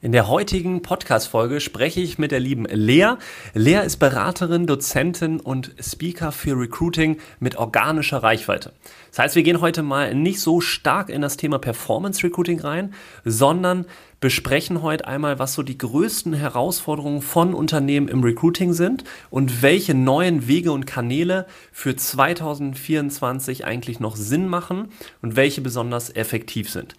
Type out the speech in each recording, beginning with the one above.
In der heutigen Podcast-Folge spreche ich mit der lieben Lea. Lea ist Beraterin, Dozentin und Speaker für Recruiting mit organischer Reichweite. Das heißt, wir gehen heute mal nicht so stark in das Thema Performance Recruiting rein, sondern besprechen heute einmal, was so die größten Herausforderungen von Unternehmen im Recruiting sind und welche neuen Wege und Kanäle für 2024 eigentlich noch Sinn machen und welche besonders effektiv sind.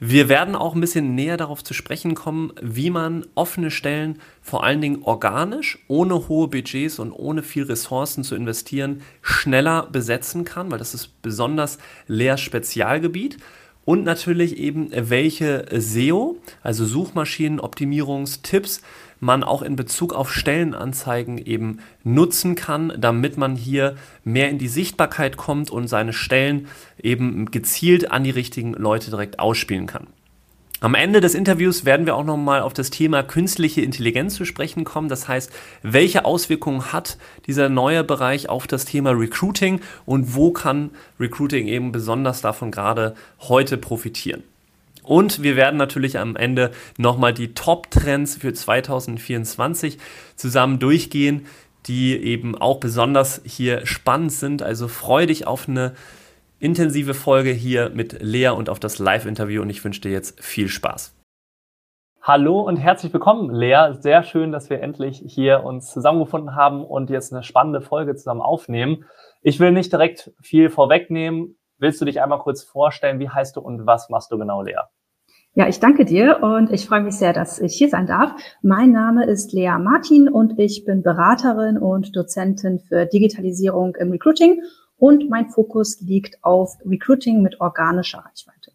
Wir werden auch ein bisschen näher darauf zu sprechen kommen, wie man offene Stellen vor allen Dingen organisch, ohne hohe Budgets und ohne viel Ressourcen zu investieren, schneller besetzen kann, weil das ist besonders Lehr-Spezialgebiet. Und natürlich eben, welche SEO, also Suchmaschinenoptimierungstipps, man auch in Bezug auf Stellenanzeigen eben nutzen kann, damit man hier mehr in die Sichtbarkeit kommt und seine Stellen eben gezielt an die richtigen Leute direkt ausspielen kann. Am Ende des Interviews werden wir auch nochmal auf das Thema künstliche Intelligenz zu sprechen kommen. Das heißt, welche Auswirkungen hat dieser neue Bereich auf das Thema Recruiting und wo kann Recruiting eben besonders davon gerade heute profitieren? Und wir werden natürlich am Ende nochmal die Top-Trends für 2024 zusammen durchgehen, die eben auch besonders hier spannend sind. Also freu dich auf eine intensive Folge hier mit Lea und auf das Live-Interview und ich wünsche dir jetzt viel Spaß. Hallo und herzlich willkommen, Lea. Sehr schön, dass wir endlich hier uns zusammengefunden haben und jetzt eine spannende Folge zusammen aufnehmen. Ich will nicht direkt viel vorwegnehmen. Willst du dich einmal kurz vorstellen? Wie heißt du und was machst du genau, Lea? Ja, ich danke dir und ich freue mich sehr, dass ich hier sein darf. Mein Name ist Lea Martin und ich bin Beraterin und Dozentin für Digitalisierung im Recruiting und mein Fokus liegt auf Recruiting mit organischer Reichweite.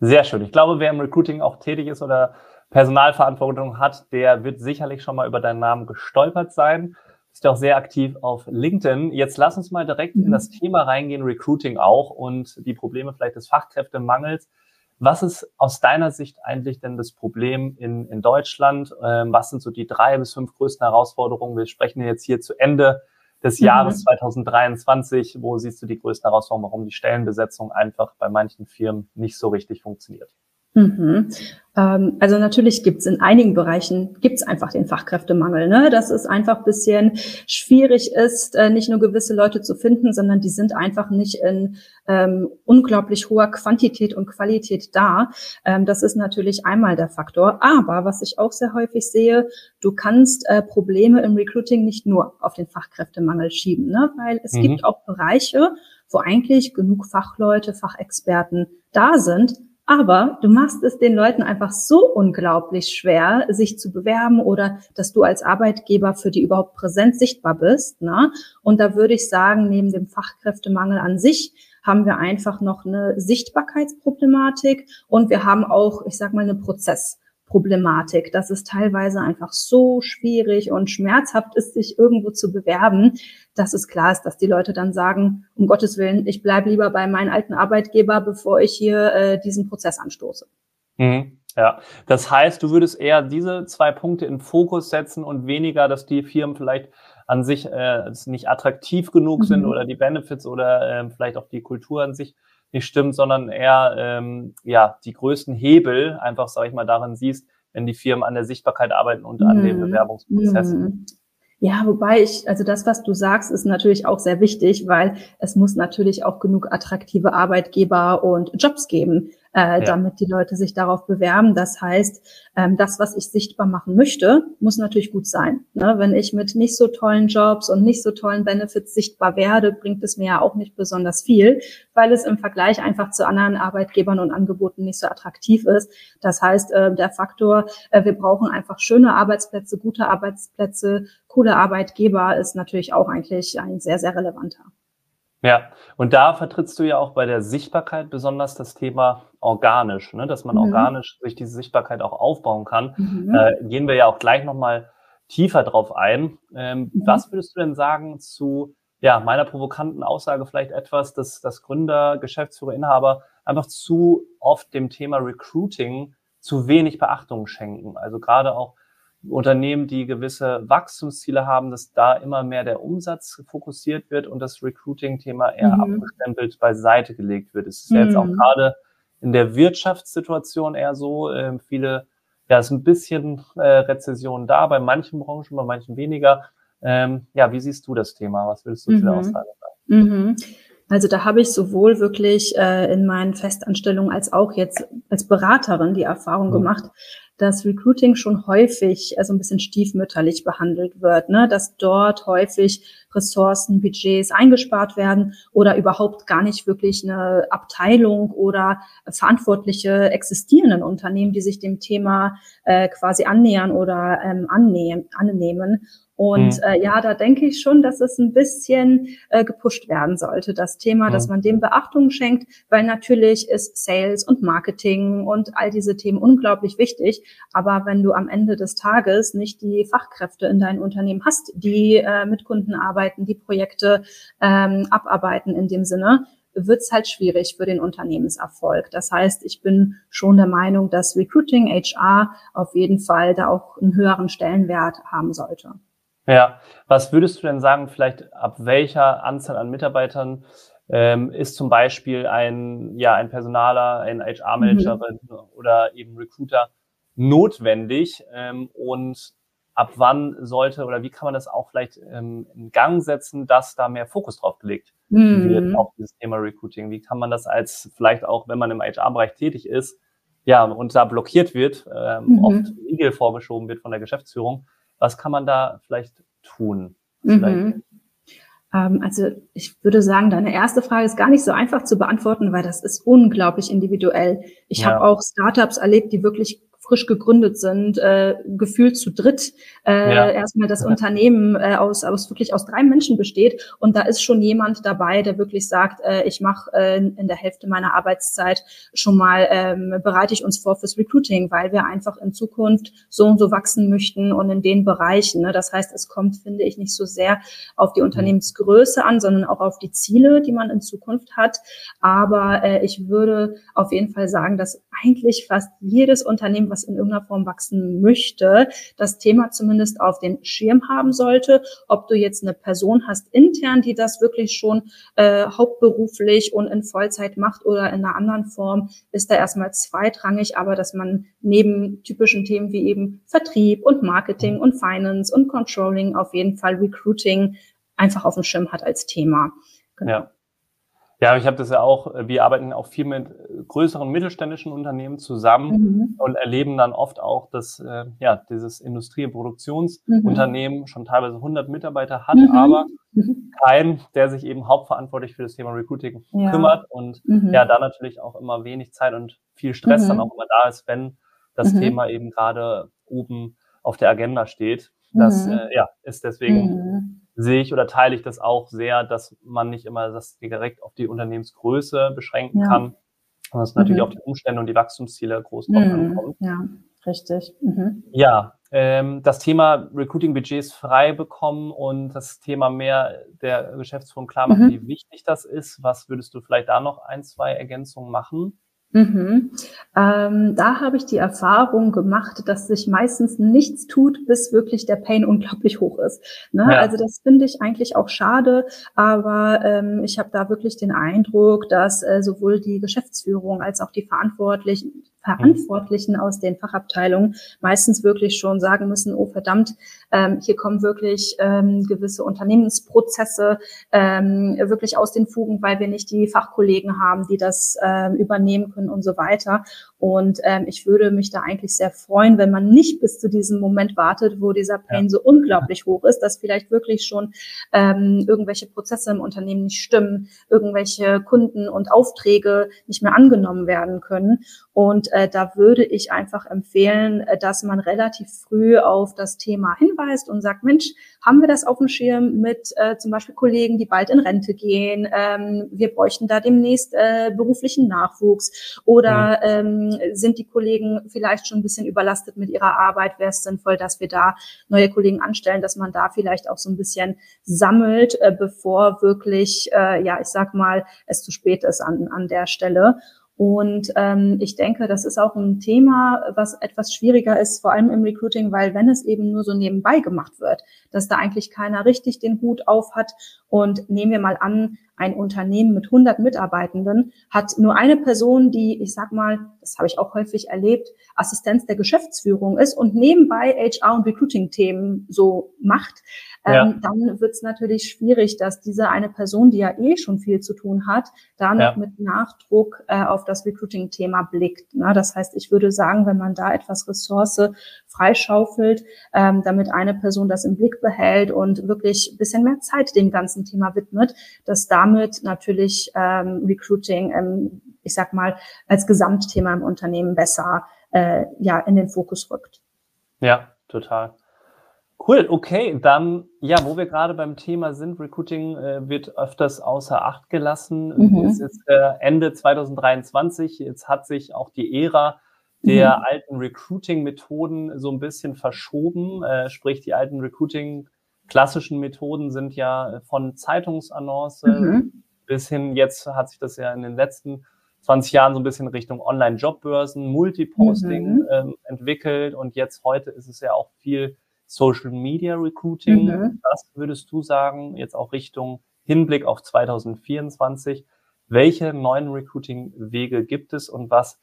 Sehr schön. Ich glaube, wer im Recruiting auch tätig ist oder Personalverantwortung hat, der wird sicherlich schon mal über deinen Namen gestolpert sein. Ist ja auch sehr aktiv auf LinkedIn. Jetzt lass uns mal direkt mhm. in das Thema reingehen, Recruiting auch und die Probleme vielleicht des Fachkräftemangels. Was ist aus deiner Sicht eigentlich denn das Problem in, in Deutschland? Ähm, was sind so die drei bis fünf größten Herausforderungen? Wir sprechen jetzt hier zu Ende des mhm. Jahres 2023. Wo siehst du die größten Herausforderungen, warum die Stellenbesetzung einfach bei manchen Firmen nicht so richtig funktioniert? Mhm. Ähm, also natürlich gibt es in einigen Bereichen gibt's einfach den Fachkräftemangel, ne? dass es einfach bisschen schwierig ist, äh, nicht nur gewisse Leute zu finden, sondern die sind einfach nicht in ähm, unglaublich hoher Quantität und Qualität da. Ähm, das ist natürlich einmal der Faktor. Aber was ich auch sehr häufig sehe, du kannst äh, Probleme im Recruiting nicht nur auf den Fachkräftemangel schieben, ne? weil es mhm. gibt auch Bereiche, wo eigentlich genug Fachleute, Fachexperten da sind, aber du machst es den Leuten einfach so unglaublich schwer, sich zu bewerben oder dass du als Arbeitgeber für die überhaupt präsent sichtbar bist. Ne? Und da würde ich sagen, neben dem Fachkräftemangel an sich haben wir einfach noch eine Sichtbarkeitsproblematik und wir haben auch, ich sag mal, eine Prozess. Problematik, dass es teilweise einfach so schwierig und schmerzhaft ist, sich irgendwo zu bewerben, dass es klar ist, dass die Leute dann sagen, um Gottes Willen, ich bleibe lieber bei meinem alten Arbeitgeber, bevor ich hier äh, diesen Prozess anstoße. Mhm. Ja, das heißt, du würdest eher diese zwei Punkte in Fokus setzen und weniger, dass die Firmen vielleicht an sich äh, nicht attraktiv genug mhm. sind oder die Benefits oder äh, vielleicht auch die Kultur an sich nicht stimmt, sondern eher ähm, ja die größten Hebel einfach, sage ich mal, darin siehst, wenn die Firmen an der Sichtbarkeit arbeiten und an den mhm. Bewerbungsprozessen. Mhm. Ja, wobei ich, also das, was du sagst, ist natürlich auch sehr wichtig, weil es muss natürlich auch genug attraktive Arbeitgeber und Jobs geben äh, ja. damit die Leute sich darauf bewerben. Das heißt, ähm, das, was ich sichtbar machen möchte, muss natürlich gut sein. Ne? Wenn ich mit nicht so tollen Jobs und nicht so tollen Benefits sichtbar werde, bringt es mir ja auch nicht besonders viel, weil es im Vergleich einfach zu anderen Arbeitgebern und Angeboten nicht so attraktiv ist. Das heißt, äh, der Faktor, äh, wir brauchen einfach schöne Arbeitsplätze, gute Arbeitsplätze, coole Arbeitgeber ist natürlich auch eigentlich ein sehr, sehr relevanter. Ja, und da vertrittst du ja auch bei der Sichtbarkeit besonders das Thema organisch, ne? dass man mhm. organisch sich diese Sichtbarkeit auch aufbauen kann. Mhm. Äh, gehen wir ja auch gleich nochmal tiefer drauf ein. Ähm, mhm. Was würdest du denn sagen zu ja, meiner provokanten Aussage vielleicht etwas, dass, dass Gründer, Geschäftsführer, Inhaber einfach zu oft dem Thema Recruiting zu wenig Beachtung schenken. Also gerade auch Unternehmen, die gewisse Wachstumsziele haben, dass da immer mehr der Umsatz fokussiert wird und das Recruiting-Thema eher mhm. abgestempelt beiseite gelegt wird. Es ist mhm. ja jetzt auch mhm. gerade in der Wirtschaftssituation eher so, äh, viele, ja, es ist ein bisschen äh, Rezession da, bei manchen Branchen, bei manchen weniger. Ähm, ja, wie siehst du das Thema? Was willst du mhm. zu der mhm. Aussage sagen? Mhm. Also da habe ich sowohl wirklich äh, in meinen Festanstellungen als auch jetzt als Beraterin die Erfahrung mhm. gemacht, dass Recruiting schon häufig äh, so ein bisschen stiefmütterlich behandelt wird, ne? dass dort häufig Ressourcen, Budgets eingespart werden oder überhaupt gar nicht wirklich eine Abteilung oder Verantwortliche existierenden Unternehmen, die sich dem Thema äh, quasi annähern oder ähm, annehmen, annehmen. Und mhm. äh, ja, da denke ich schon, dass es ein bisschen äh, gepusht werden sollte, das Thema, mhm. dass man dem Beachtung schenkt, weil natürlich ist Sales und Marketing und all diese Themen unglaublich wichtig. Aber wenn du am Ende des Tages nicht die Fachkräfte in deinem Unternehmen hast, die äh, mit Kunden arbeiten, die Projekte ähm, abarbeiten in dem Sinne, wird es halt schwierig für den Unternehmenserfolg. Das heißt, ich bin schon der Meinung, dass Recruiting HR auf jeden Fall da auch einen höheren Stellenwert haben sollte. Ja, was würdest du denn sagen, vielleicht ab welcher Anzahl an Mitarbeitern ähm, ist zum Beispiel ein, ja, ein Personaler, ein HR-Managerin mhm. oder eben Recruiter notwendig ähm, und ab wann sollte oder wie kann man das auch vielleicht ähm, in Gang setzen, dass da mehr Fokus drauf gelegt mhm. wird auf dieses Thema Recruiting? Wie kann man das als vielleicht auch, wenn man im HR-Bereich tätig ist, ja, und da blockiert wird, ähm, mhm. oft Riegel vorgeschoben wird von der Geschäftsführung, was kann man da vielleicht tun? Mhm. Ähm, also ich würde sagen, deine erste Frage ist gar nicht so einfach zu beantworten, weil das ist unglaublich individuell. Ich ja. habe auch Startups erlebt, die wirklich frisch gegründet sind, äh, gefühlt zu dritt äh, ja. erstmal das Unternehmen äh, aus, aus wirklich aus drei Menschen besteht und da ist schon jemand dabei, der wirklich sagt, äh, ich mache äh, in der Hälfte meiner Arbeitszeit schon mal ähm, bereite ich uns vor fürs Recruiting, weil wir einfach in Zukunft so und so wachsen möchten und in den Bereichen. Ne? Das heißt, es kommt, finde ich, nicht so sehr auf die mhm. Unternehmensgröße an, sondern auch auf die Ziele, die man in Zukunft hat. Aber äh, ich würde auf jeden Fall sagen, dass eigentlich fast jedes Unternehmen, was in irgendeiner Form wachsen möchte, das Thema zumindest auf den Schirm haben sollte. Ob du jetzt eine Person hast intern, die das wirklich schon äh, hauptberuflich und in Vollzeit macht oder in einer anderen Form, ist da erstmal zweitrangig, aber dass man neben typischen Themen wie eben Vertrieb und Marketing und Finance und Controlling auf jeden Fall Recruiting einfach auf dem Schirm hat als Thema. Genau. Ja. Ja, ich habe das ja auch, wir arbeiten auch viel mit größeren mittelständischen Unternehmen zusammen mhm. und erleben dann oft auch, dass äh, ja, dieses Industrie- und Produktionsunternehmen mhm. schon teilweise 100 Mitarbeiter hat, mhm. aber mhm. kein, der sich eben hauptverantwortlich für das Thema Recruiting ja. kümmert und mhm. ja, da natürlich auch immer wenig Zeit und viel Stress dann mhm. auch immer da ist, wenn das Thema eben gerade oben auf der Agenda steht. Das äh, ja, ist deswegen sehe ich oder teile ich das auch sehr, dass man nicht immer das direkt auf die Unternehmensgröße beschränken ja. kann, sondern es natürlich mhm. auf die Umstände und die Wachstumsziele groß drauf mhm. ankommt. Ja, richtig. Mhm. Ja, ähm, das Thema Recruiting-Budgets frei bekommen und das Thema mehr der Geschäftsführung klar machen, mhm. wie wichtig das ist. Was würdest du vielleicht da noch ein, zwei Ergänzungen machen? Mhm. Ähm, da habe ich die Erfahrung gemacht, dass sich meistens nichts tut, bis wirklich der Pain unglaublich hoch ist. Ne? Ja. Also das finde ich eigentlich auch schade, aber ähm, ich habe da wirklich den Eindruck, dass äh, sowohl die Geschäftsführung als auch die Verantwortlichen Verantwortlichen aus den Fachabteilungen meistens wirklich schon sagen müssen, oh verdammt, ähm, hier kommen wirklich ähm, gewisse Unternehmensprozesse ähm, wirklich aus den Fugen, weil wir nicht die Fachkollegen haben, die das ähm, übernehmen können und so weiter. Und ähm, ich würde mich da eigentlich sehr freuen, wenn man nicht bis zu diesem Moment wartet, wo dieser Pain ja. so unglaublich hoch ist, dass vielleicht wirklich schon ähm, irgendwelche Prozesse im Unternehmen nicht stimmen, irgendwelche Kunden und Aufträge nicht mehr angenommen werden können. Und äh, da würde ich einfach empfehlen, äh, dass man relativ früh auf das Thema hinweist und sagt, Mensch, haben wir das auf dem Schirm mit äh, zum Beispiel Kollegen, die bald in Rente gehen? Ähm, wir bräuchten da demnächst äh, beruflichen Nachwuchs oder ähm, sind die Kollegen vielleicht schon ein bisschen überlastet mit ihrer Arbeit? Wäre es sinnvoll, dass wir da neue Kollegen anstellen, dass man da vielleicht auch so ein bisschen sammelt, äh, bevor wirklich, äh, ja, ich sag mal, es zu spät ist an, an der Stelle. Und ähm, ich denke, das ist auch ein Thema, was etwas schwieriger ist, vor allem im Recruiting, weil wenn es eben nur so nebenbei gemacht wird, dass da eigentlich keiner richtig den Hut auf hat. Und nehmen wir mal an, ein Unternehmen mit 100 Mitarbeitenden hat nur eine Person, die, ich sag mal, das habe ich auch häufig erlebt, Assistenz der Geschäftsführung ist und nebenbei HR und Recruiting-Themen so macht, ja. ähm, dann wird es natürlich schwierig, dass diese eine Person, die ja eh schon viel zu tun hat, da noch ja. mit Nachdruck äh, auf das Recruiting-Thema blickt. Ne? Das heißt, ich würde sagen, wenn man da etwas Ressource freischaufelt, ähm, damit eine Person das im Blick behält und wirklich ein bisschen mehr Zeit dem ganzen Thema widmet, dass damit natürlich ähm, Recruiting, ähm, ich sag mal, als Gesamtthema im Unternehmen besser äh, ja in den Fokus rückt. Ja, total. Cool, okay, dann, ja, wo wir gerade beim Thema sind, Recruiting äh, wird öfters außer Acht gelassen. Mhm. Es ist äh, Ende 2023, jetzt hat sich auch die Ära der mhm. alten Recruiting-Methoden so ein bisschen verschoben. Äh, sprich, die alten Recruiting-klassischen Methoden sind ja von Zeitungsannonce mhm. bis hin, jetzt hat sich das ja in den letzten 20 Jahren so ein bisschen Richtung Online-Jobbörsen, Multiposting mhm. ähm, entwickelt und jetzt heute ist es ja auch viel Social Media Recruiting. Mhm. Was würdest du sagen, jetzt auch Richtung Hinblick auf 2024? Welche neuen Recruiting-Wege gibt es und was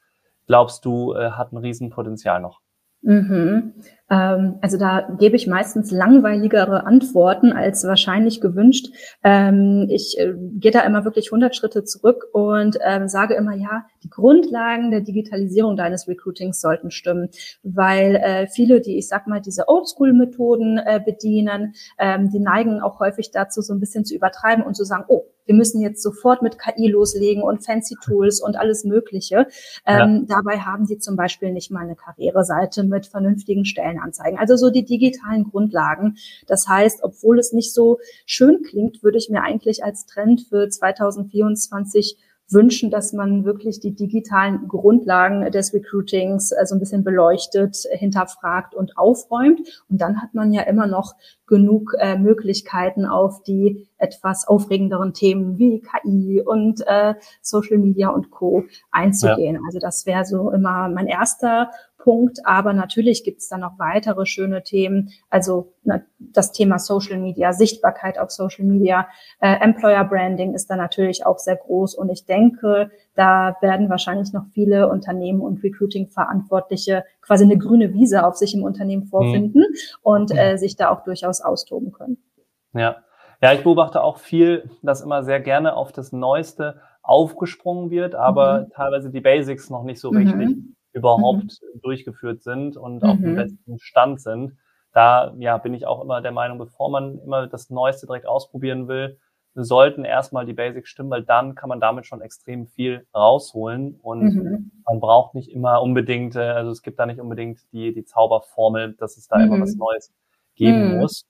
glaubst du, äh, hat ein Riesenpotenzial noch? Mhm. Ähm, also da gebe ich meistens langweiligere Antworten als wahrscheinlich gewünscht. Ähm, ich äh, gehe da immer wirklich 100 Schritte zurück und ähm, sage immer, ja, die Grundlagen der Digitalisierung deines Recruitings sollten stimmen, weil äh, viele, die ich sag mal diese Oldschool-Methoden äh, bedienen, ähm, die neigen auch häufig dazu, so ein bisschen zu übertreiben und zu sagen, oh, wir müssen jetzt sofort mit KI loslegen und fancy Tools und alles Mögliche. Ähm, ja. Dabei haben die zum Beispiel nicht mal eine Karriereseite mit vernünftigen Stellenanzeigen. Also so die digitalen Grundlagen. Das heißt, obwohl es nicht so schön klingt, würde ich mir eigentlich als Trend für 2024 wünschen, dass man wirklich die digitalen Grundlagen des Recruitings äh, so ein bisschen beleuchtet, hinterfragt und aufräumt. Und dann hat man ja immer noch genug äh, Möglichkeiten auf die etwas aufregenderen Themen wie KI und äh, Social Media und Co. einzugehen. Ja. Also das wäre so immer mein erster Punkt. Aber natürlich gibt es dann noch weitere schöne Themen. Also na, das Thema Social Media, Sichtbarkeit auf Social Media, äh, Employer Branding ist da natürlich auch sehr groß. Und ich denke, da werden wahrscheinlich noch viele Unternehmen und Recruiting-Verantwortliche quasi eine grüne Wiese auf sich im Unternehmen vorfinden mhm. und äh, sich da auch durchaus austoben können. Ja. Ja, ich beobachte auch viel, dass immer sehr gerne auf das Neueste aufgesprungen wird, aber mhm. teilweise die Basics noch nicht so richtig mhm überhaupt mhm. durchgeführt sind und auf dem mhm. besten Stand sind. Da ja, bin ich auch immer der Meinung, bevor man immer das Neueste direkt ausprobieren will, sollten erstmal die Basics stimmen, weil dann kann man damit schon extrem viel rausholen und mhm. man braucht nicht immer unbedingt, äh, also es gibt da nicht unbedingt die, die Zauberformel, dass es da mhm. immer was Neues geben mhm. muss.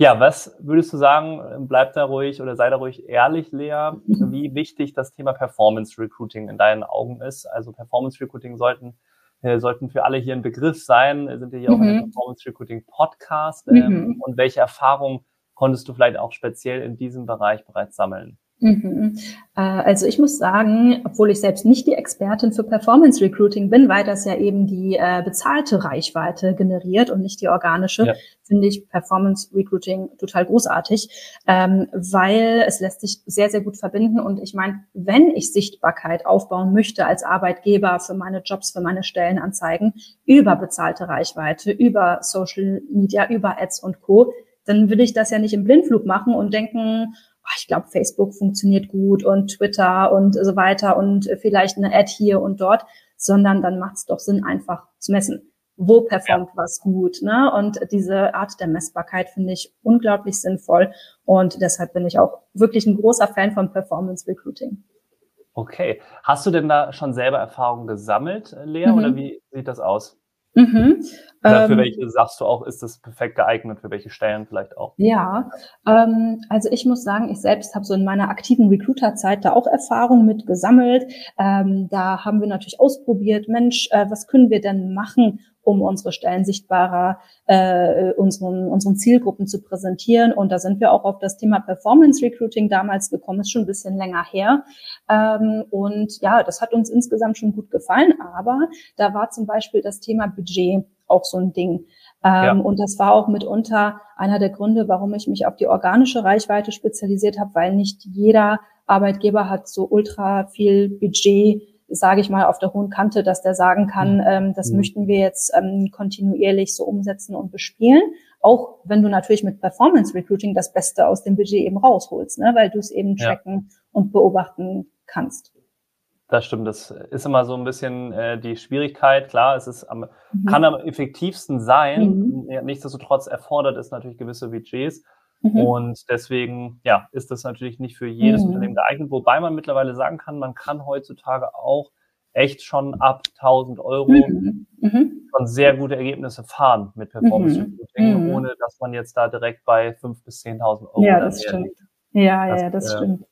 Mhm. mhm. Ja, was würdest du sagen, bleib da ruhig oder sei da ruhig ehrlich, Lea, wie wichtig das Thema Performance Recruiting in deinen Augen ist? Also Performance Recruiting sollten, äh, sollten für alle hier ein Begriff sein. Sind wir hier mhm. auch ein Performance Recruiting Podcast? Ähm, mhm. Und welche Erfahrungen konntest du vielleicht auch speziell in diesem Bereich bereits sammeln? Mhm. Äh, also ich muss sagen, obwohl ich selbst nicht die Expertin für Performance Recruiting bin, weil das ja eben die äh, bezahlte Reichweite generiert und nicht die organische, ja. finde ich Performance Recruiting total großartig, ähm, weil es lässt sich sehr, sehr gut verbinden. Und ich meine, wenn ich Sichtbarkeit aufbauen möchte als Arbeitgeber für meine Jobs, für meine Stellenanzeigen, über bezahlte Reichweite, über Social Media, über Ads und Co., dann will ich das ja nicht im Blindflug machen und denken, ich glaube, Facebook funktioniert gut und Twitter und so weiter und vielleicht eine Ad hier und dort, sondern dann macht es doch Sinn, einfach zu messen. Wo performt ja. was gut? Ne? Und diese Art der Messbarkeit finde ich unglaublich sinnvoll. Und deshalb bin ich auch wirklich ein großer Fan von Performance Recruiting. Okay. Hast du denn da schon selber Erfahrungen gesammelt, Lea, mhm. oder wie sieht das aus? Mhm. Oder für ähm, welche sagst du auch, ist das perfekt geeignet, für welche Stellen vielleicht auch? Ja, ähm, also ich muss sagen, ich selbst habe so in meiner aktiven Recruiter-Zeit da auch Erfahrung mit gesammelt. Ähm, da haben wir natürlich ausprobiert, Mensch, äh, was können wir denn machen, um unsere Stellen sichtbarer äh, unseren, unseren Zielgruppen zu präsentieren. Und da sind wir auch auf das Thema Performance Recruiting damals gekommen, ist schon ein bisschen länger her. Ähm, und ja, das hat uns insgesamt schon gut gefallen. Aber da war zum Beispiel das Thema Budget auch so ein Ding. Ähm, ja. Und das war auch mitunter einer der Gründe, warum ich mich auf die organische Reichweite spezialisiert habe, weil nicht jeder Arbeitgeber hat so ultra viel Budget sage ich mal, auf der hohen Kante, dass der sagen kann, mhm. ähm, das mhm. möchten wir jetzt ähm, kontinuierlich so umsetzen und bespielen. Auch wenn du natürlich mit Performance Recruiting das Beste aus dem Budget eben rausholst, ne? weil du es eben tracken ja. und beobachten kannst. Das stimmt, das ist immer so ein bisschen äh, die Schwierigkeit. Klar, es ist am, mhm. kann am effektivsten sein. Mhm. Nichtsdestotrotz erfordert es natürlich gewisse Budgets. Mhm. Und deswegen, ja, ist das natürlich nicht für jedes mhm. Unternehmen geeignet, wobei man mittlerweile sagen kann, man kann heutzutage auch echt schon ab 1000 Euro mhm. mhm. schon sehr gute Ergebnisse fahren mit Performance mhm. Recruiting, mhm. ohne dass man jetzt da direkt bei 5.000 bis 10.000 Euro Ja, das stimmt. Liegt. Ja, ja, das, das äh, stimmt.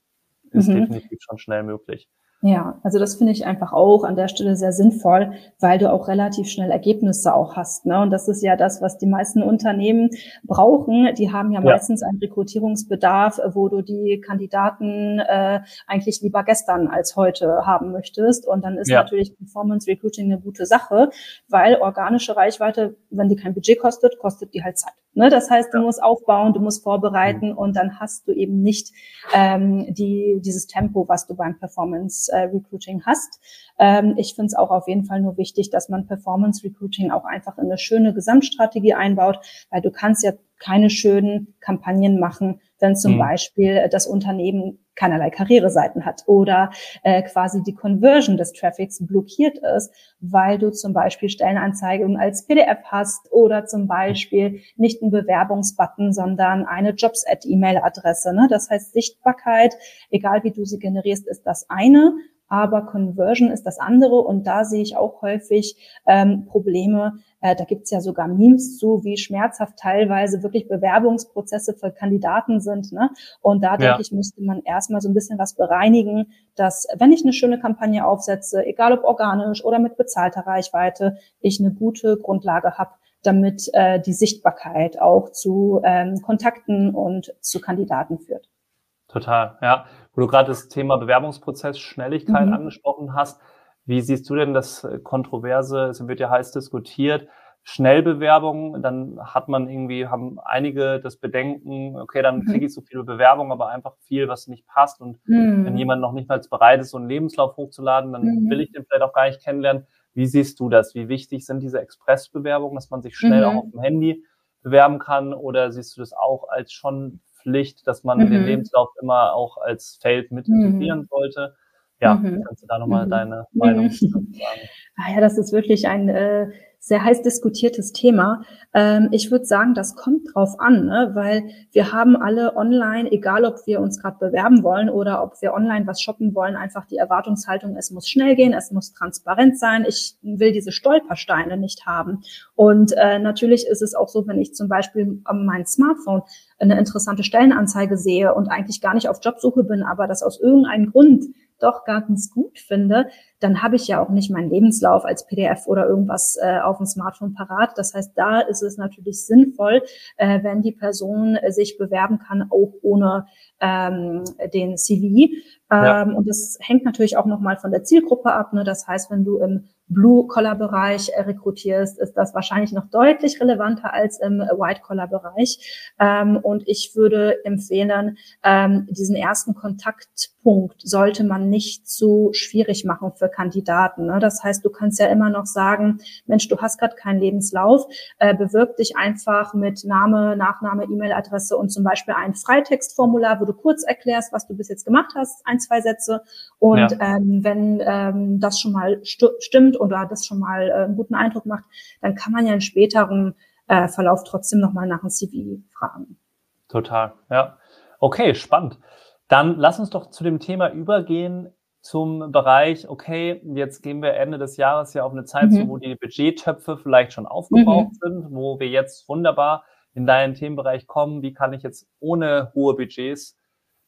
Ist definitiv schon schnell möglich. Ja, also das finde ich einfach auch an der Stelle sehr sinnvoll, weil du auch relativ schnell Ergebnisse auch hast. Ne? Und das ist ja das, was die meisten Unternehmen brauchen. Die haben ja, ja. meistens einen Rekrutierungsbedarf, wo du die Kandidaten äh, eigentlich lieber gestern als heute haben möchtest. Und dann ist ja. natürlich Performance Recruiting eine gute Sache, weil organische Reichweite, wenn die kein Budget kostet, kostet die halt Zeit. Ne? Das heißt, du musst aufbauen, du musst vorbereiten mhm. und dann hast du eben nicht ähm, die, dieses Tempo, was du beim Performance äh, Recruiting hast. Ähm, ich finde es auch auf jeden Fall nur wichtig, dass man Performance Recruiting auch einfach in eine schöne Gesamtstrategie einbaut, weil du kannst ja keine schönen Kampagnen machen, wenn zum mhm. Beispiel das Unternehmen keinerlei Karriereseiten hat oder äh, quasi die Conversion des Traffics blockiert ist, weil du zum Beispiel Stellenanzeigen als PDF hast oder zum Beispiel nicht einen Bewerbungsbutton, sondern eine Jobs-at-E-Mail-Adresse. Ne? Das heißt, Sichtbarkeit, egal wie du sie generierst, ist das eine aber Conversion ist das andere und da sehe ich auch häufig ähm, Probleme. Äh, da gibt's ja sogar Memes zu, wie schmerzhaft teilweise wirklich Bewerbungsprozesse für Kandidaten sind. Ne? Und da ja. denke ich, müsste man erstmal so ein bisschen was bereinigen, dass wenn ich eine schöne Kampagne aufsetze, egal ob organisch oder mit bezahlter Reichweite, ich eine gute Grundlage habe, damit äh, die Sichtbarkeit auch zu ähm, Kontakten und zu Kandidaten führt. Total, ja. Wo du gerade das Thema Bewerbungsprozess, Schnelligkeit mhm. angesprochen hast, wie siehst du denn das äh, Kontroverse, es wird ja heiß diskutiert, Schnellbewerbungen, dann hat man irgendwie, haben einige das Bedenken, okay, dann mhm. kriege ich so viele Bewerbungen, aber einfach viel, was nicht passt. Und mhm. wenn jemand noch nicht mal bereit ist, so einen Lebenslauf hochzuladen, dann mhm. will ich den vielleicht auch gar nicht kennenlernen. Wie siehst du das? Wie wichtig sind diese Expressbewerbungen, dass man sich schnell auch mhm. auf dem Handy bewerben kann? Oder siehst du das auch als schon Pflicht, dass man mhm. den Lebenslauf immer auch als Feld mit mhm. integrieren sollte. Ja, mhm. kannst du da nochmal mhm. deine Meinung mhm. sagen? Ah ja, das ist wirklich ein äh, sehr heiß diskutiertes Thema. Ähm, ich würde sagen, das kommt drauf an, ne? weil wir haben alle online, egal ob wir uns gerade bewerben wollen oder ob wir online was shoppen wollen, einfach die Erwartungshaltung, es muss schnell gehen, es muss transparent sein. Ich will diese Stolpersteine nicht haben. Und äh, natürlich ist es auch so, wenn ich zum Beispiel an mein Smartphone eine interessante Stellenanzeige sehe und eigentlich gar nicht auf Jobsuche bin, aber das aus irgendeinem Grund doch ganz gut finde, dann habe ich ja auch nicht meinen Lebenslauf als PDF oder irgendwas äh, auf dem Smartphone parat. Das heißt, da ist es natürlich sinnvoll, äh, wenn die Person äh, sich bewerben kann, auch ohne ähm, den CV. Ja. Ähm, und das hängt natürlich auch nochmal von der Zielgruppe ab. Ne? Das heißt, wenn du im Blue-Collar-Bereich äh, rekrutierst, ist das wahrscheinlich noch deutlich relevanter als im White-Collar-Bereich. Ähm, und ich würde empfehlen, ähm, diesen ersten Kontaktpunkt sollte man nicht zu schwierig machen für Kandidaten. Ne? Das heißt, du kannst ja immer noch sagen, Mensch, du hast gerade keinen Lebenslauf, äh, bewirb dich einfach mit Name, Nachname, E-Mail-Adresse und zum Beispiel ein Freitextformular, wo du kurz erklärst, was du bis jetzt gemacht hast, ein, zwei Sätze. Und ja. ähm, wenn ähm, das schon mal st stimmt oder das schon mal äh, einen guten Eindruck macht, dann kann man ja in späteren äh, Verlauf trotzdem nochmal nach einem CV fragen. Total, ja. Okay, spannend. Dann lass uns doch zu dem Thema übergehen, zum Bereich, okay, jetzt gehen wir Ende des Jahres ja auf eine Zeit mhm. wo die Budgettöpfe vielleicht schon aufgebraucht mhm. sind, wo wir jetzt wunderbar in deinen Themenbereich kommen. Wie kann ich jetzt ohne hohe Budgets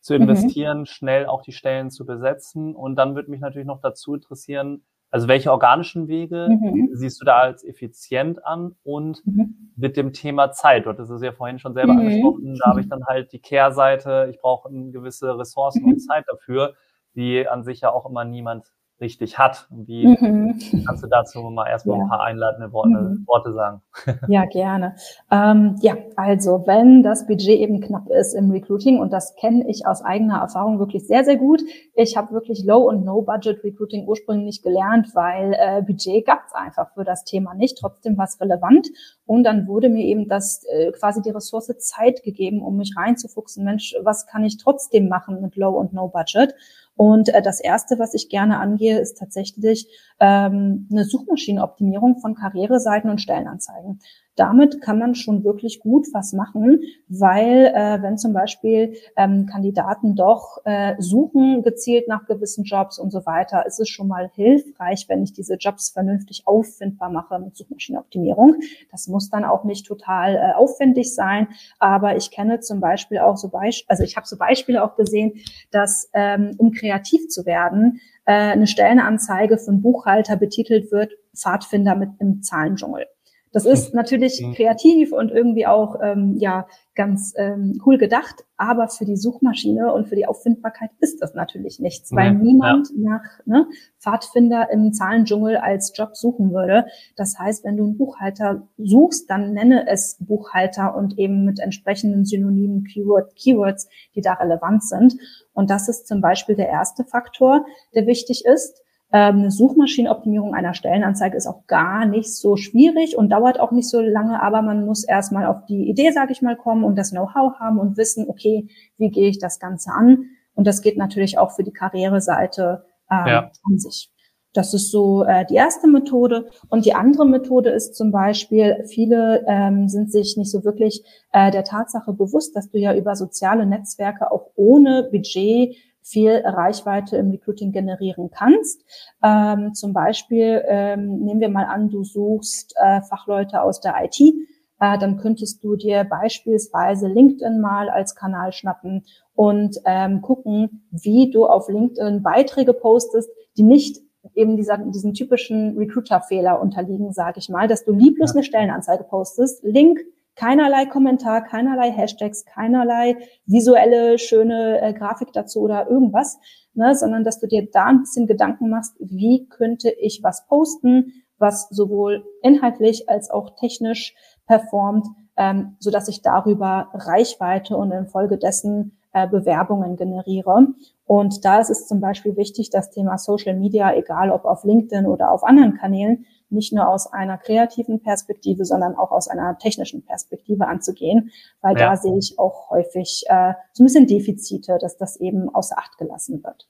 zu mhm. investieren, mhm. schnell auch die Stellen zu besetzen? Und dann würde mich natürlich noch dazu interessieren, also welche organischen Wege mhm. siehst du da als effizient an und mhm. mit dem Thema Zeit? Du hattest es ja vorhin schon selber mhm. angesprochen, da habe ich dann halt die Kehrseite, ich brauche gewisse Ressourcen und Zeit dafür die an sich ja auch immer niemand richtig hat. Wie mhm. kannst du dazu mal erstmal ja. ein paar einleitende Worte, mhm. Worte sagen? Ja, gerne. Ähm, ja, also wenn das Budget eben knapp ist im Recruiting, und das kenne ich aus eigener Erfahrung wirklich sehr, sehr gut. Ich habe wirklich Low- und No-Budget-Recruiting ursprünglich gelernt, weil äh, Budget gab es einfach für das Thema nicht. Trotzdem war es relevant. Und dann wurde mir eben das äh, quasi die Ressource Zeit gegeben, um mich reinzufuchsen. Mensch, was kann ich trotzdem machen mit Low- und No-Budget? Und äh, das Erste, was ich gerne angehe, ist tatsächlich ähm, eine Suchmaschinenoptimierung von Karriereseiten und Stellenanzeigen damit kann man schon wirklich gut was machen, weil äh, wenn zum Beispiel ähm, Kandidaten doch äh, suchen gezielt nach gewissen Jobs und so weiter, ist es schon mal hilfreich, wenn ich diese Jobs vernünftig auffindbar mache mit Suchmaschinenoptimierung. Das muss dann auch nicht total äh, aufwendig sein, aber ich kenne zum Beispiel auch so Beispiele, also ich habe so Beispiele auch gesehen, dass ähm, um kreativ zu werden, äh, eine Stellenanzeige von Buchhalter betitelt wird, Pfadfinder mit im Zahlendschungel. Das ist natürlich mhm. kreativ und irgendwie auch ähm, ja ganz ähm, cool gedacht, aber für die Suchmaschine und für die Auffindbarkeit ist das natürlich nichts, weil ja, niemand ja. nach ne, Pfadfinder im Zahlendschungel als Job suchen würde. Das heißt, wenn du einen Buchhalter suchst, dann nenne es Buchhalter und eben mit entsprechenden synonymen Keyword, Keywords, die da relevant sind. Und das ist zum Beispiel der erste Faktor, der wichtig ist. Ähm, eine Suchmaschinenoptimierung einer Stellenanzeige ist auch gar nicht so schwierig und dauert auch nicht so lange, aber man muss erstmal auf die Idee, sage ich mal, kommen und das Know-how haben und wissen, okay, wie gehe ich das Ganze an? Und das geht natürlich auch für die Karriereseite ähm, ja. an sich. Das ist so äh, die erste Methode. Und die andere Methode ist zum Beispiel, viele ähm, sind sich nicht so wirklich äh, der Tatsache bewusst, dass du ja über soziale Netzwerke auch ohne Budget viel Reichweite im Recruiting generieren kannst. Ähm, zum Beispiel ähm, nehmen wir mal an, du suchst äh, Fachleute aus der IT. Äh, dann könntest du dir beispielsweise LinkedIn mal als Kanal schnappen und ähm, gucken, wie du auf LinkedIn Beiträge postest, die nicht eben dieser, diesen typischen Recruiter-Fehler unterliegen, sage ich mal, dass du lieblos eine Stellenanzeige postest, Link keinerlei Kommentar, keinerlei Hashtags, keinerlei visuelle, schöne äh, Grafik dazu oder irgendwas, ne, sondern dass du dir da ein bisschen Gedanken machst, wie könnte ich was posten, was sowohl inhaltlich als auch technisch performt, ähm, so dass ich darüber Reichweite und infolgedessen äh, Bewerbungen generiere. Und da ist es zum Beispiel wichtig, das Thema Social Media, egal ob auf LinkedIn oder auf anderen Kanälen, nicht nur aus einer kreativen Perspektive, sondern auch aus einer technischen Perspektive anzugehen, weil ja. da sehe ich auch häufig äh, so ein bisschen Defizite, dass das eben außer Acht gelassen wird.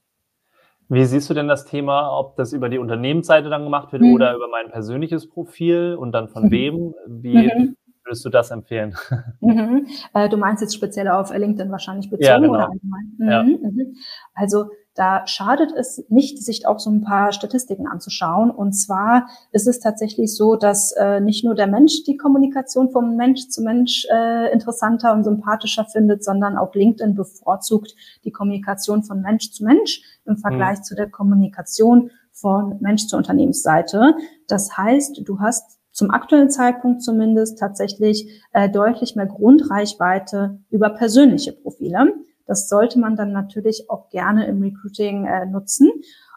Wie siehst du denn das Thema, ob das über die Unternehmensseite dann gemacht wird mhm. oder über mein persönliches Profil und dann von mhm. wem? Wie mhm. würdest du das empfehlen? Mhm. Äh, du meinst jetzt speziell auf LinkedIn wahrscheinlich bezogen ja, genau. oder allgemein? Ja. Mhm, mhm. Also da schadet es nicht, sich auch so ein paar Statistiken anzuschauen. Und zwar ist es tatsächlich so, dass äh, nicht nur der Mensch die Kommunikation vom Mensch zu Mensch äh, interessanter und sympathischer findet, sondern auch LinkedIn bevorzugt die Kommunikation von Mensch zu Mensch im Vergleich mhm. zu der Kommunikation von Mensch zur Unternehmensseite. Das heißt, du hast zum aktuellen Zeitpunkt zumindest tatsächlich äh, deutlich mehr Grundreichweite über persönliche Profile. Das sollte man dann natürlich auch gerne im Recruiting äh, nutzen.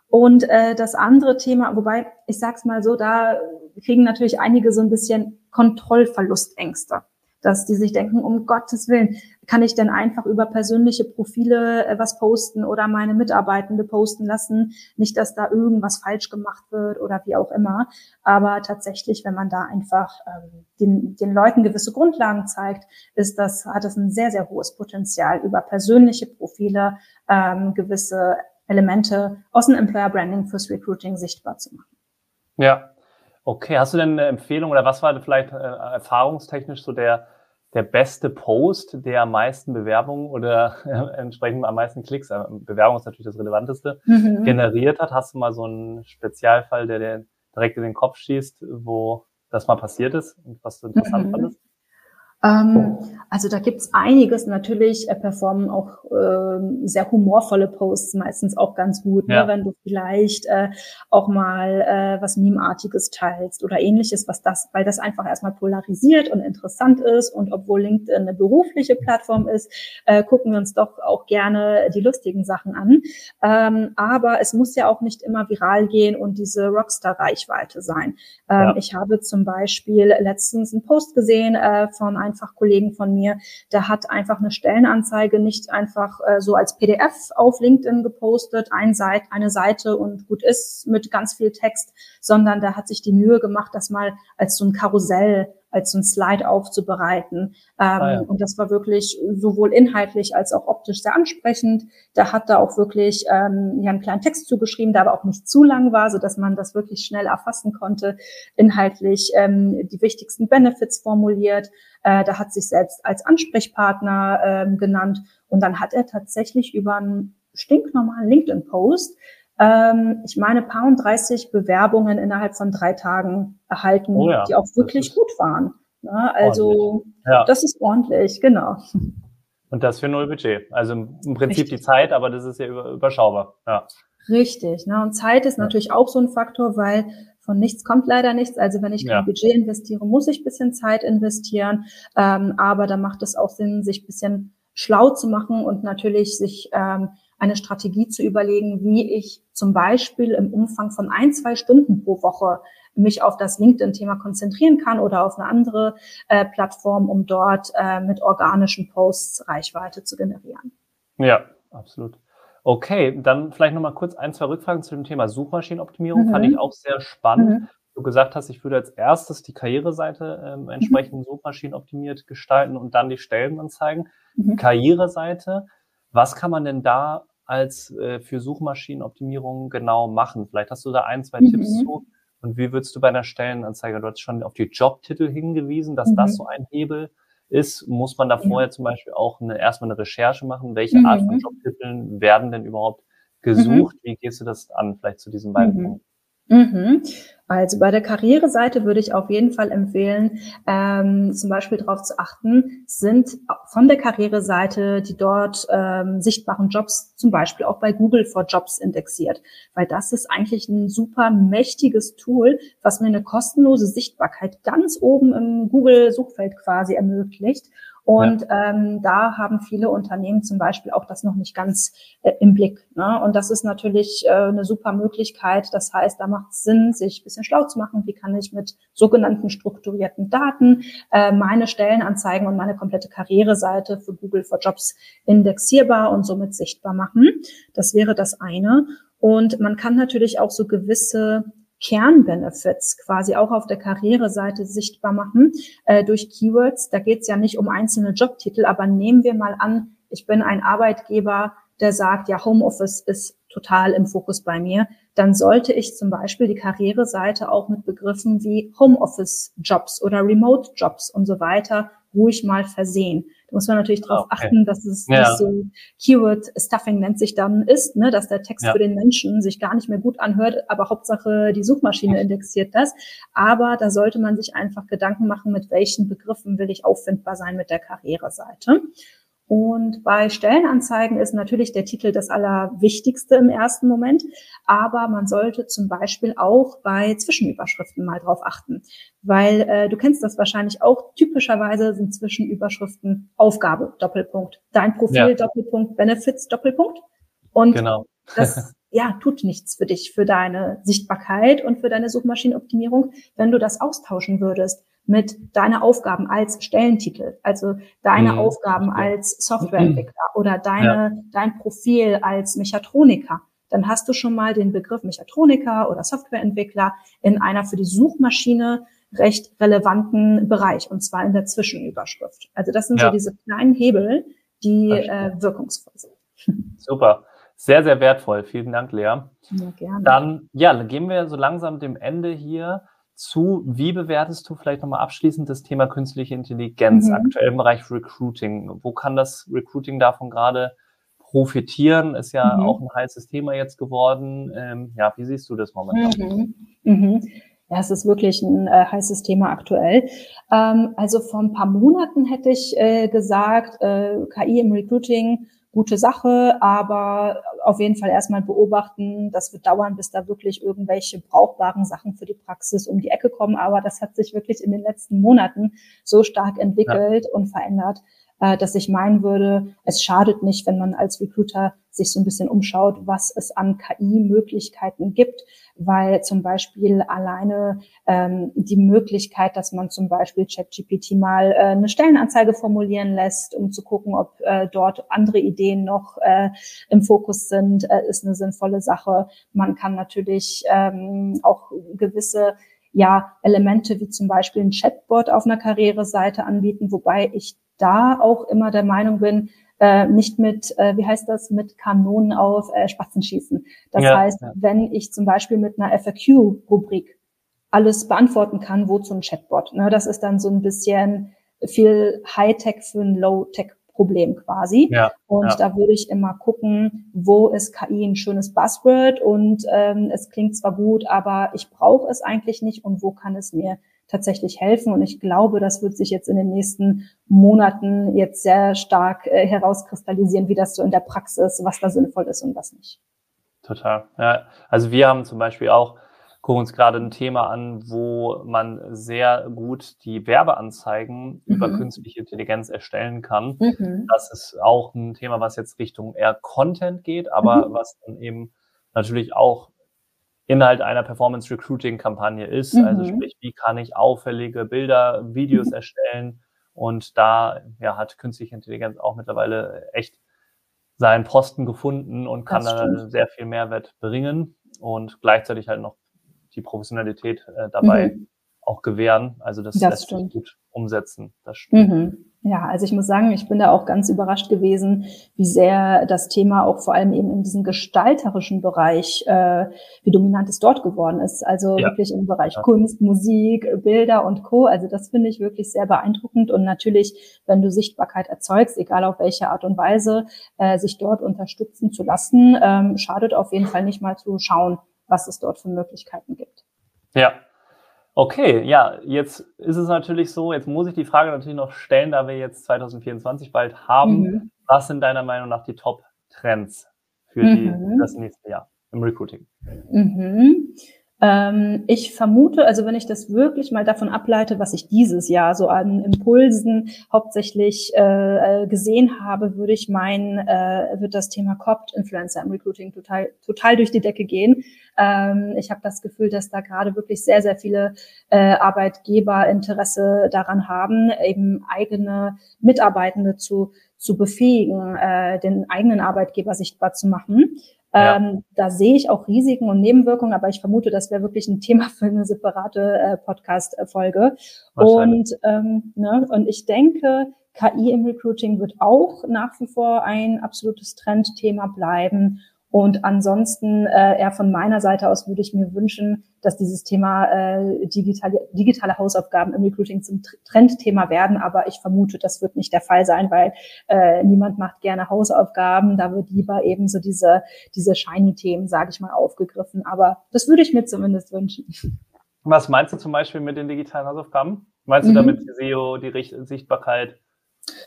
Und äh, das andere Thema, wobei ich sag's mal so, da kriegen natürlich einige so ein bisschen Kontrollverlustängste dass die sich denken, um Gottes Willen, kann ich denn einfach über persönliche Profile äh, was posten oder meine Mitarbeitende posten lassen? Nicht, dass da irgendwas falsch gemacht wird oder wie auch immer. Aber tatsächlich, wenn man da einfach ähm, den, den Leuten gewisse Grundlagen zeigt, ist das, hat das ein sehr, sehr hohes Potenzial, über persönliche Profile ähm, gewisse Elemente aus dem Employer Branding fürs Recruiting sichtbar zu machen. Ja, Okay, hast du denn eine Empfehlung oder was war vielleicht äh, erfahrungstechnisch so der der beste Post, der am meisten Bewerbungen oder äh, entsprechend am meisten Klicks, äh, Bewerbung ist natürlich das Relevanteste, mhm. generiert hat? Hast du mal so einen Spezialfall, der dir direkt in den Kopf schießt, wo das mal passiert ist und was du interessant mhm. fandest? Ähm, also da gibt's einiges. Natürlich äh, performen auch äh, sehr humorvolle Posts meistens auch ganz gut, ne? ja. ne? wenn du vielleicht äh, auch mal äh, was Meme-artiges teilst oder ähnliches, was das, weil das einfach erstmal polarisiert und interessant ist. Und obwohl LinkedIn eine berufliche Plattform ist, äh, gucken wir uns doch auch gerne die lustigen Sachen an. Ähm, aber es muss ja auch nicht immer viral gehen und diese Rockstar-Reichweite sein. Ähm, ja. Ich habe zum Beispiel letztens einen Post gesehen äh, von einem einfach Kollegen von mir, der hat einfach eine Stellenanzeige nicht einfach äh, so als PDF auf LinkedIn gepostet, ein Seite, eine Seite und gut ist mit ganz viel Text, sondern der hat sich die Mühe gemacht, das mal als so ein Karussell als so ein Slide aufzubereiten. Ähm, ah, ja. Und das war wirklich sowohl inhaltlich als auch optisch sehr ansprechend. Da hat er auch wirklich ähm, ja, einen kleinen Text zugeschrieben, der aber auch nicht zu lang war, so dass man das wirklich schnell erfassen konnte. Inhaltlich ähm, die wichtigsten Benefits formuliert. Äh, da hat sich selbst als Ansprechpartner ähm, genannt. Und dann hat er tatsächlich über einen stinknormalen LinkedIn-Post ähm, ich meine, paar und 30 Bewerbungen innerhalb von drei Tagen erhalten, oh ja, die auch wirklich gut waren. Ne? Also ja. das ist ordentlich, genau. Und das für null Budget. Also im Prinzip Richtig. die Zeit, aber das ist ja überschaubar. Ja. Richtig. Ne? Und Zeit ist natürlich auch so ein Faktor, weil von nichts kommt leider nichts. Also wenn ich kein ja. Budget investiere, muss ich bisschen Zeit investieren. Ähm, aber da macht es auch Sinn, sich bisschen schlau zu machen und natürlich sich ähm, eine Strategie zu überlegen, wie ich zum Beispiel im Umfang von ein, zwei Stunden pro Woche mich auf das LinkedIn-Thema konzentrieren kann oder auf eine andere äh, Plattform, um dort äh, mit organischen Posts Reichweite zu generieren. Ja, absolut. Okay, dann vielleicht nochmal kurz ein, zwei Rückfragen zu dem Thema Suchmaschinenoptimierung. Mhm. Fand ich auch sehr spannend. Mhm. Du gesagt hast, ich würde als erstes die Karriereseite ähm, entsprechend mhm. suchmaschinenoptimiert gestalten und dann die Stellenanzeigen. Mhm. Karriereseite, was kann man denn da als äh, für Suchmaschinenoptimierung genau machen? Vielleicht hast du da ein, zwei mhm. Tipps zu. Und wie würdest du bei einer Stellenanzeige, du hast schon auf die Jobtitel hingewiesen, dass mhm. das so ein Hebel ist. Muss man da vorher ja. zum Beispiel auch eine, erstmal eine Recherche machen? Welche. Art von mhm. Jobtiteln werden denn überhaupt gesucht? Mhm. Wie gehst du das an? Vielleicht zu diesen beiden mhm. Punkten. Mhm. Also bei der Karriereseite würde ich auf jeden Fall empfehlen, ähm, zum Beispiel darauf zu achten, sind von der Karriereseite die dort ähm, sichtbaren Jobs zum Beispiel auch bei Google for Jobs indexiert, weil das ist eigentlich ein super mächtiges Tool, was mir eine kostenlose Sichtbarkeit ganz oben im Google-Suchfeld quasi ermöglicht und ja. ähm, da haben viele Unternehmen zum Beispiel auch das noch nicht ganz äh, im Blick. Ne? Und das ist natürlich äh, eine super Möglichkeit. Das heißt, da macht es Sinn, sich ein bisschen schlau zu machen. Wie kann ich mit sogenannten strukturierten Daten äh, meine Stellenanzeigen und meine komplette Karriereseite für Google for Jobs indexierbar und somit sichtbar machen? Das wäre das eine. Und man kann natürlich auch so gewisse Kernbenefits quasi auch auf der Karriereseite sichtbar machen äh, durch Keywords. Da geht es ja nicht um einzelne Jobtitel, aber nehmen wir mal an, ich bin ein Arbeitgeber, der sagt, ja, Homeoffice ist total im Fokus bei mir, dann sollte ich zum Beispiel die Karriereseite auch mit Begriffen wie Homeoffice-Jobs oder Remote-Jobs und so weiter ruhig mal versehen. Muss man natürlich darauf okay. achten, dass es ja. nicht so Keyword-Stuffing nennt sich dann ist, ne, dass der Text ja. für den Menschen sich gar nicht mehr gut anhört, aber Hauptsache die Suchmaschine indexiert das. Aber da sollte man sich einfach Gedanken machen, mit welchen Begriffen will ich auffindbar sein mit der Karriereseite. Und bei Stellenanzeigen ist natürlich der Titel das Allerwichtigste im ersten Moment, aber man sollte zum Beispiel auch bei Zwischenüberschriften mal drauf achten, weil äh, du kennst das wahrscheinlich auch. Typischerweise sind Zwischenüberschriften Aufgabe Doppelpunkt, dein Profil ja. Doppelpunkt, Benefits Doppelpunkt und genau. das ja, tut nichts für dich, für deine Sichtbarkeit und für deine Suchmaschinenoptimierung, wenn du das austauschen würdest mit deiner Aufgaben als Stellentitel, also deine mhm. Aufgaben als Softwareentwickler oder deine, ja. dein Profil als Mechatroniker. Dann hast du schon mal den Begriff Mechatroniker oder Softwareentwickler in einer für die Suchmaschine recht relevanten Bereich und zwar in der Zwischenüberschrift. Also das sind ja. so diese kleinen Hebel, die äh, wirkungsvoll sind. Super. Sehr, sehr wertvoll. Vielen Dank, Lea. Ja, gerne. Dann, ja, dann gehen wir so langsam dem Ende hier zu, wie bewertest du vielleicht nochmal abschließend das Thema künstliche Intelligenz mhm. aktuell im Bereich Recruiting? Wo kann das Recruiting davon gerade profitieren? Ist ja mhm. auch ein heißes Thema jetzt geworden. Ähm, ja, wie siehst du das momentan? Mhm. mhm. Ja, es ist wirklich ein äh, heißes Thema aktuell. Ähm, also vor ein paar Monaten hätte ich äh, gesagt, äh, KI im Recruiting gute Sache, aber auf jeden Fall erstmal beobachten. Das wird dauern, bis da wirklich irgendwelche brauchbaren Sachen für die Praxis um die Ecke kommen. Aber das hat sich wirklich in den letzten Monaten so stark entwickelt ja. und verändert, äh, dass ich meinen würde, es schadet nicht, wenn man als Recruiter sich so ein bisschen umschaut, was es an KI-Möglichkeiten gibt, weil zum Beispiel alleine ähm, die Möglichkeit, dass man zum Beispiel ChatGPT mal äh, eine Stellenanzeige formulieren lässt, um zu gucken, ob äh, dort andere Ideen noch äh, im Fokus sind, äh, ist eine sinnvolle Sache. Man kann natürlich ähm, auch gewisse ja, Elemente wie zum Beispiel ein Chatbot auf einer Karriereseite anbieten, wobei ich da auch immer der Meinung bin, äh, nicht mit, äh, wie heißt das, mit Kanonen auf äh, Spatzen schießen. Das ja, heißt, ja. wenn ich zum Beispiel mit einer FAQ-Rubrik alles beantworten kann, wozu ein Chatbot? Ne, das ist dann so ein bisschen viel Hightech für ein Low-Tech Problem quasi. Ja, und ja. da würde ich immer gucken, wo ist KI ein schönes Buzzword und ähm, es klingt zwar gut, aber ich brauche es eigentlich nicht und wo kann es mir tatsächlich helfen. Und ich glaube, das wird sich jetzt in den nächsten Monaten jetzt sehr stark äh, herauskristallisieren, wie das so in der Praxis, was da sinnvoll ist und was nicht. Total. Ja, also wir haben zum Beispiel auch gucken uns gerade ein Thema an, wo man sehr gut die Werbeanzeigen mhm. über künstliche Intelligenz erstellen kann. Mhm. Das ist auch ein Thema, was jetzt Richtung eher Content geht, aber mhm. was dann eben natürlich auch Inhalt einer Performance-Recruiting-Kampagne ist. Also mhm. Also sprich, wie kann ich auffällige Bilder, Videos mhm. erstellen? Und da ja, hat künstliche Intelligenz auch mittlerweile echt seinen Posten gefunden und kann da sehr viel Mehrwert bringen und gleichzeitig halt noch die Professionalität äh, dabei mhm. auch gewähren. Also das, das lässt sich gut umsetzen. Das stimmt. Ja, also ich muss sagen, ich bin da auch ganz überrascht gewesen, wie sehr das Thema auch vor allem eben in diesem gestalterischen Bereich, äh, wie dominant es dort geworden ist. Also ja. wirklich im Bereich ja. Kunst, Musik, Bilder und Co. Also das finde ich wirklich sehr beeindruckend. Und natürlich, wenn du Sichtbarkeit erzeugst, egal auf welche Art und Weise, äh, sich dort unterstützen zu lassen, ähm, schadet auf jeden Fall nicht mal zu schauen, was es dort für Möglichkeiten gibt. Ja, Okay, ja, jetzt ist es natürlich so, jetzt muss ich die Frage natürlich noch stellen, da wir jetzt 2024 bald haben. Mhm. Was sind deiner Meinung nach die Top-Trends für die, mhm. das nächste Jahr im Recruiting? Mhm. Ähm, ich vermute, also wenn ich das wirklich mal davon ableite, was ich dieses Jahr so an Impulsen hauptsächlich äh, gesehen habe, würde ich meinen, äh, wird das Thema Corporate Influencer im Recruiting total, total durch die Decke gehen. Ähm, ich habe das Gefühl, dass da gerade wirklich sehr, sehr viele äh, Arbeitgeber Interesse daran haben, eben eigene Mitarbeitende zu zu befähigen, äh, den eigenen Arbeitgeber sichtbar zu machen. Ja. Ähm, da sehe ich auch Risiken und Nebenwirkungen, aber ich vermute, das wäre wirklich ein Thema für eine separate äh, Podcast-Folge. Und, ähm, ne, und ich denke, KI im Recruiting wird auch nach wie vor ein absolutes Trendthema bleiben. Und ansonsten äh, eher von meiner Seite aus würde ich mir wünschen, dass dieses Thema äh, digitale, digitale Hausaufgaben im Recruiting zum Trendthema werden. Aber ich vermute, das wird nicht der Fall sein, weil äh, niemand macht gerne Hausaufgaben. Da wird lieber eben so diese, diese Shiny-Themen, sage ich mal, aufgegriffen. Aber das würde ich mir zumindest wünschen. Was meinst du zum Beispiel mit den digitalen Hausaufgaben? Meinst du mhm. damit die SEO, die Sichtbarkeit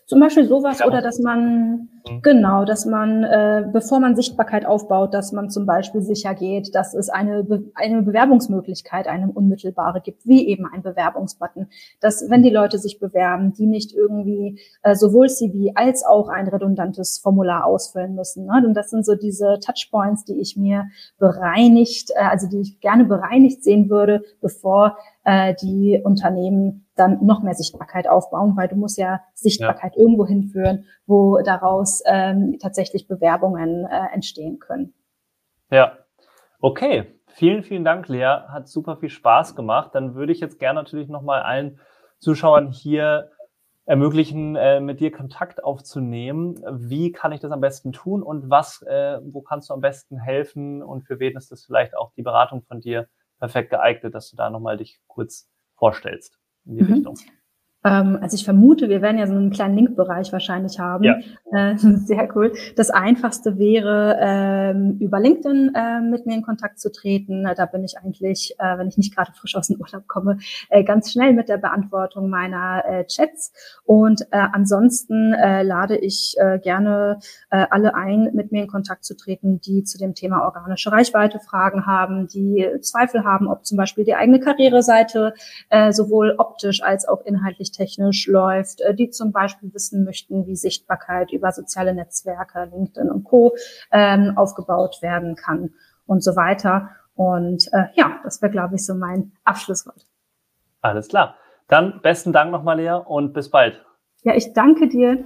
zum Beispiel sowas oder dass man, mhm. genau, dass man, äh, bevor man Sichtbarkeit aufbaut, dass man zum Beispiel sicher geht, dass es eine, Be eine Bewerbungsmöglichkeit, eine unmittelbare gibt, wie eben ein Bewerbungsbutton. Dass, wenn die Leute sich bewerben, die nicht irgendwie äh, sowohl CV als auch ein redundantes Formular ausfüllen müssen. Ne? Und das sind so diese Touchpoints, die ich mir bereinigt, äh, also die ich gerne bereinigt sehen würde, bevor äh, die Unternehmen dann noch mehr Sichtbarkeit aufbauen, weil du musst ja Sichtbarkeit ja. irgendwo hinführen, wo daraus ähm, tatsächlich Bewerbungen äh, entstehen können. Ja, okay. Vielen, vielen Dank, Lea. Hat super viel Spaß gemacht. Dann würde ich jetzt gerne natürlich nochmal allen Zuschauern hier ermöglichen, äh, mit dir Kontakt aufzunehmen. Wie kann ich das am besten tun und was, äh, wo kannst du am besten helfen und für wen ist das vielleicht auch die Beratung von dir perfekt geeignet, dass du da nochmal dich kurz vorstellst in die mhm. Richtung. Ähm, also ich vermute, wir werden ja so einen kleinen Linkbereich wahrscheinlich haben. Ja. Äh, sehr cool. Das Einfachste wäre, ähm, über LinkedIn äh, mit mir in Kontakt zu treten. Da bin ich eigentlich, äh, wenn ich nicht gerade frisch aus dem Urlaub komme, äh, ganz schnell mit der Beantwortung meiner äh, Chats. Und äh, ansonsten lade ich gerne alle ein, mit mir in Kontakt zu treten, die zu dem Thema organische Reichweite Fragen haben, die Zweifel haben, ob zum Beispiel die eigene Karriereseite sowohl optisch als auch inhaltlich technisch läuft, äh, die zum Beispiel wissen möchten, wie Sichtbarkeit über soziale Netzwerke, LinkedIn und Co. Ähm, aufgebaut werden kann und so weiter. Und äh, ja, das wäre, glaube ich, so mein Abschlusswort. Alles klar. Dann besten Dank nochmal, Lea, und bis bald. Ja, ich danke dir.